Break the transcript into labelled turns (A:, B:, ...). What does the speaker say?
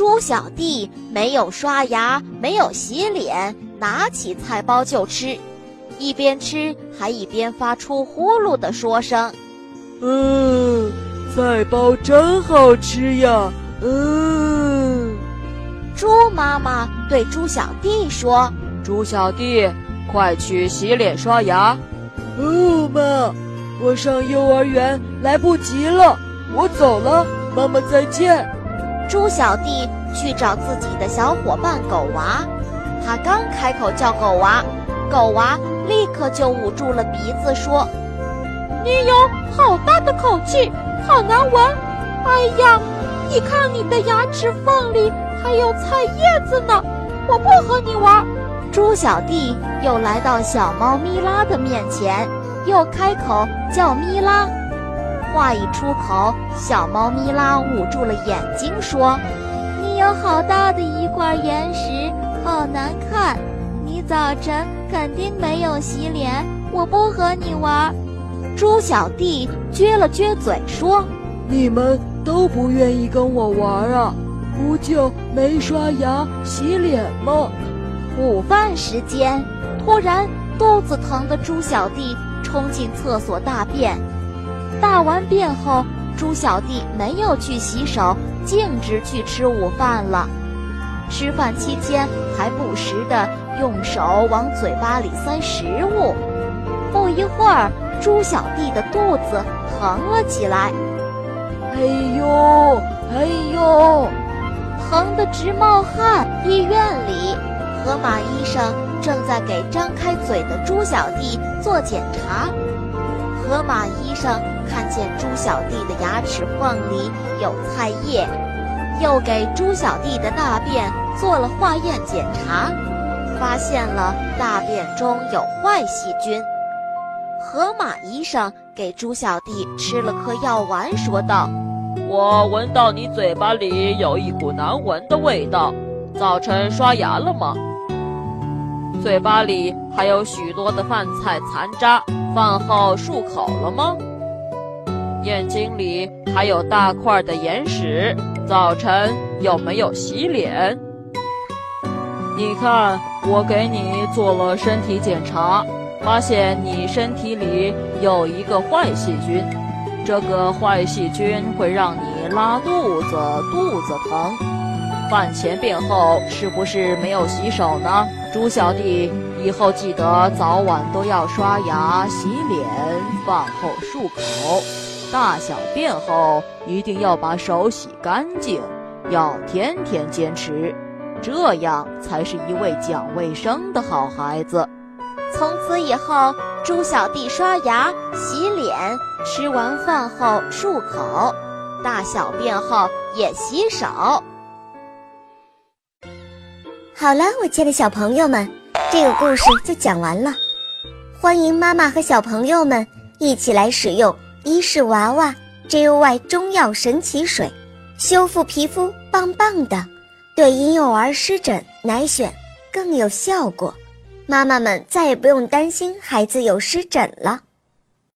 A: 猪小弟没有刷牙，没有洗脸，拿起菜包就吃，一边吃还一边发出呼噜的说声：“
B: 嗯，菜包真好吃呀！”嗯。
A: 猪妈妈对猪小弟说：“
C: 猪小弟，快去洗脸刷牙。”
B: 哦，妈，我上幼儿园来不及了，我走了，妈妈再见。
A: 猪小弟去找自己的小伙伴狗娃，他刚开口叫狗娃，狗娃立刻就捂住了鼻子说：“
D: 你有好大的口气，好难闻！哎呀，你看你的牙齿缝里还有菜叶子呢，我不和你玩。”
A: 猪小弟又来到小猫咪拉的面前，又开口叫咪拉。话一出口，小猫咪拉捂住了眼睛，说：“
E: 你有好大的一块岩石，好难看。你早晨肯定没有洗脸，我不和你玩。”
A: 猪小弟撅了撅嘴说：“
B: 你们都不愿意跟我玩啊？不就没刷牙洗脸吗？”
A: 午饭时间，突然肚子疼的猪小弟冲进厕所大便。大完便后，猪小弟没有去洗手，径直去吃午饭了。吃饭期间还不时地用手往嘴巴里塞食物。不一会儿，猪小弟的肚子疼了起来。
B: 哎呦，哎呦，
A: 疼得直冒汗。医院里，河马医生正在给张开嘴的猪小弟做检查。河马医生看见猪小弟的牙齿缝里有菜叶，又给猪小弟的大便做了化验检查，发现了大便中有坏细菌。河马医生给猪小弟吃了颗药丸，说道：“
C: 我闻到你嘴巴里有一股难闻的味道，早晨刷牙了吗？嘴巴里还有许多的饭菜残渣。”饭后漱口了吗？眼睛里还有大块的眼屎。早晨有没有洗脸？你看，我给你做了身体检查，发现你身体里有一个坏细菌。这个坏细菌会让你拉肚子、肚子疼。饭前便后是不是没有洗手呢？猪小弟。以后记得早晚都要刷牙、洗脸，饭后漱口，大小便后一定要把手洗干净，要天天坚持，这样才是一位讲卫生的好孩子。
A: 从此以后，猪小弟刷牙、洗脸，吃完饭后漱口，大小便后也洗手。
F: 好了，我亲爱的小朋友们。这个故事就讲完了，欢迎妈妈和小朋友们一起来使用伊氏娃娃 J U Y 中药神奇水，修复皮肤棒棒的，对婴幼儿湿疹奶癣更有效果，妈妈们再也不用担心孩子有湿疹了。